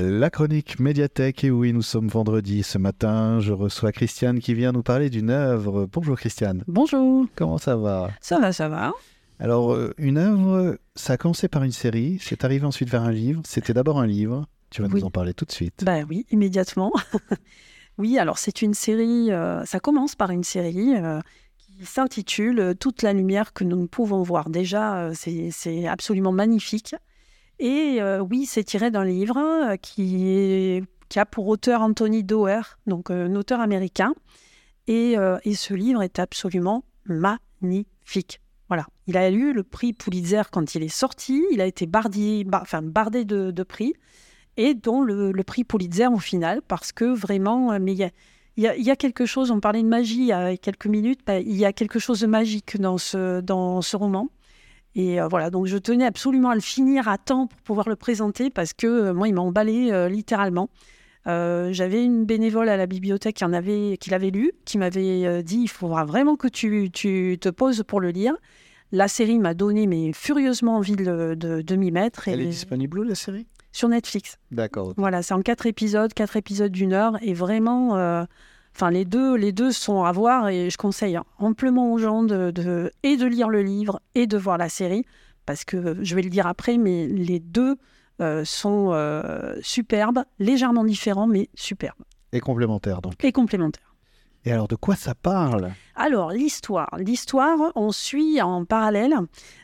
La chronique médiathèque, et oui, nous sommes vendredi. Ce matin, je reçois Christiane qui vient nous parler d'une œuvre. Bonjour Christiane. Bonjour. Comment ça va? Ça va, ça va. Alors, euh, une œuvre, ça a commencé par une série, c'est arrivé ensuite vers un livre. C'était d'abord un livre. Tu vas Oui. nous en parler tout de suite. Ben oui, immédiatement. oui, alors c'est une série, euh, ça commence par une série euh, qui s'intitule Toute la lumière que nous ne pouvons voir. Déjà, euh, c'est c'est absolument magnifique. Et euh, oui, c'est tiré d'un livre euh, qui, a pour auteur Anthony Doerr, donc euh, un auteur américain. Et, ce livre est absolument magnifique. Voilà. Il a eu le prix Pulitzer quand il est sorti. Il a été enfin, bardé de, prix. Et dont le, prix Pulitzer au final, parce que vraiment, mais il y a quelque chose, on parlait de magie il y a quelques minutes, bah, il y a quelque chose de magique dans ce, dans ce roman. Et euh, voilà, donc je tenais absolument à le finir à temps pour pouvoir le présenter, parce que euh, moi, il m'a emballé euh, littéralement. Euh, J'avais une bénévole à la bibliothèque qui, en avait, qui l'avait lu, qui m'avait dit il faudra vraiment que tu, tu te poses pour le lire. La série m'a donné mais furieusement envie de, de, de m'y mettre. Elle est disponible où la série? Sur Netflix. D'accord. Voilà, c'est en quatre épisodes, quatre épisodes d'une heure, et vraiment, euh, enfin les deux, les deux sont à voir, et je conseille amplement aux gens de, de- et de lire le livre et de voir la série, parce que je vais le dire après, mais les deux euh, sont euh, superbes, légèrement différents, mais superbes Et complémentaire donc. et complémentaires. Et alors, de quoi ça parle? Alors, l'histoire. L'histoire, on suit en parallèle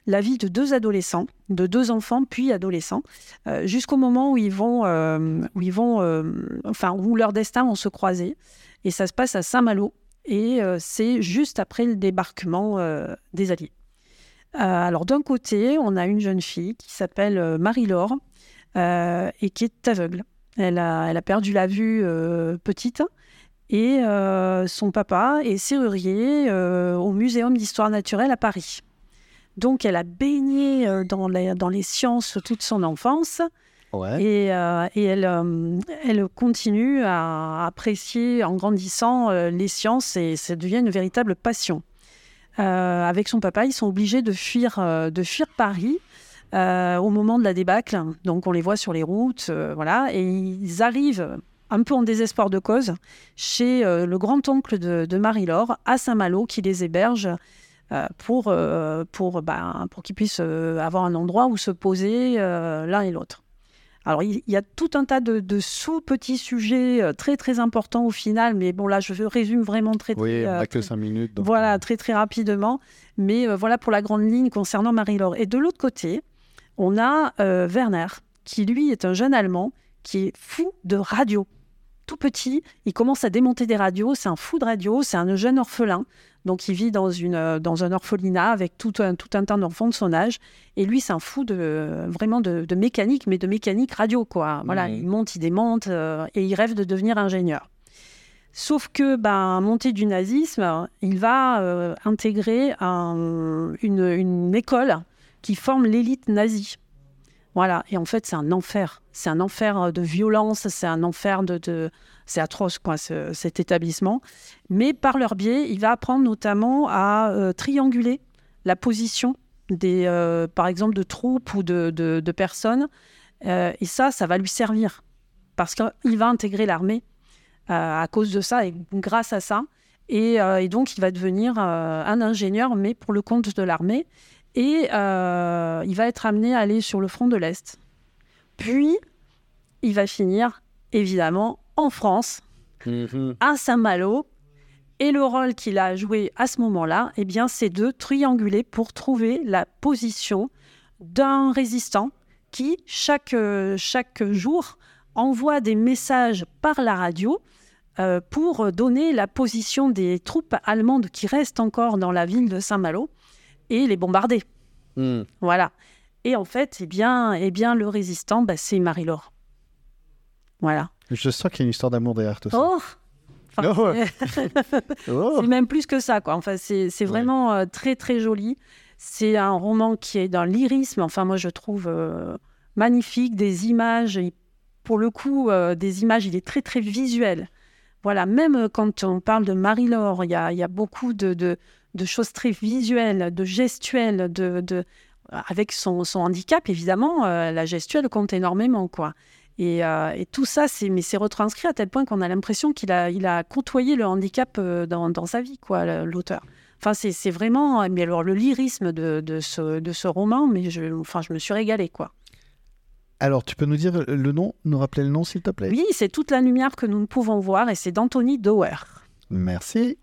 la vie de deux adolescents, de deux enfants puis adolescents, euh, jusqu'au moment où ils vont, euh, où ils vont, euh, enfin, où leurs destins vont se croiser. Et ça se passe à Saint-Malo. Et c'est juste après le débarquement des Alliés. Alors, d'un côté, on a une jeune fille qui s'appelle Marie-Laure et qui est aveugle. Elle a, elle a perdu la vue petite. Et euh, son papa est serrurier euh, au Muséum d'histoire naturelle à Paris. Donc, elle a baigné euh, dans, les, dans les sciences toute son enfance Ouais. et, euh, et elle, euh, elle continue à apprécier en grandissant euh, les sciences et ça devient une véritable passion. Avec son papa, ils sont obligés de fuir, de fuir Paris au moment de la débâcle. Donc on les voit sur les routes, voilà, et ils arrivent un peu en désespoir de cause chez euh, le grand-oncle de, de Marie-Laure à Saint-Malo qui les héberge euh, pour, euh, pour, ben, pour qu'ils puissent avoir un endroit où se poser l'un et l'autre. Alors, il y a tout un tas de, de sous-petits sujets très, très importants au final, mais bon, là, je résume vraiment très, très, Oui, on n'a que 5 minutes. donc- voilà, très très rapidement. Mais voilà pour la grande ligne concernant Marie-Laure. Et de l'autre côté, on a Werner, qui lui est un jeune Allemand qui est fou de radio. Tout petit, il commence à démonter des radios. C'est un fou de radio, c'est un jeune orphelin. Donc il vit dans, une, euh, dans un orphelinat avec tout un, tout un tas d'enfants de son âge. Et lui, c'est un fou de, vraiment de, de mécanique, mais de mécanique radio. Quoi. Voilà, il monte, il démonte euh, et il rêve de devenir ingénieur. Sauf que, ben, montée du nazisme, il va euh, intégrer un- une, une école qui forme l'élite nazie. Voilà, et en fait, c'est un enfer. C'est un enfer de violence, c'est un enfer de. c'est atroce, quoi, ce- cet établissement. Mais par leur biais, il va apprendre notamment à euh, trianguler la position des, euh, par exemple, de troupes ou de, personnes. Euh, et ça, ça va lui servir. Parce qu'il va intégrer l'armée euh, à cause de ça et grâce à ça. Et, euh, donc, il va devenir euh, un ingénieur, mais pour le compte de l'armée. Et euh, il va être amené à aller sur le front de l'Est. Puis, il va finir, évidemment, en France, Mhm. à Saint-Malo. Et le rôle qu'il a joué à ce moment-là, eh bien, c'est de trianguler pour trouver la position d'un résistant qui, chaque, chaque jour, envoie des messages par la radio euh, pour donner la position des troupes allemandes qui restent encore dans la ville de Saint-Malo et les bombarder. Mhm. Voilà. Et en fait, eh bien, eh bien le résistant, bah, c'est Marie-Laure. Voilà. Je sens qu'il y a une histoire d'amour derrière tout ça. Oh Enfin, Oh. c'est- Oh. c'est même plus que ça, quoi. Enfin, c'est c'est Ouais. vraiment euh, très, très joli. C'est un roman qui est d'un lyrisme, enfin, moi, je trouve euh, magnifique, des images. Pour le coup, euh, des images, il est très, très visuel. Voilà, même quand on parle de Marie-Laure, il y a, il y a beaucoup de, de, de choses très visuelles, de gestuelles, de, de, avec son, son handicap, évidemment, euh, la gestuelle compte énormément, quoi. Et, tout ça, c'est mais c'est retranscrit à tel point qu'on a l'impression qu'il a, il a côtoyé le handicap dans, dans sa vie, quoi, l'auteur. Enfin, c'est vraiment. Mais alors, le lyrisme de, de, ce, de ce roman, mais je, enfin, je me suis régalée, quoi. Alors, tu peux nous dire le nom, nous rappeler le nom, s'il te plaît? Oui, c'est Toute la lumière que nous ne pouvons voir et c'est d'Anthony Dower. Merci.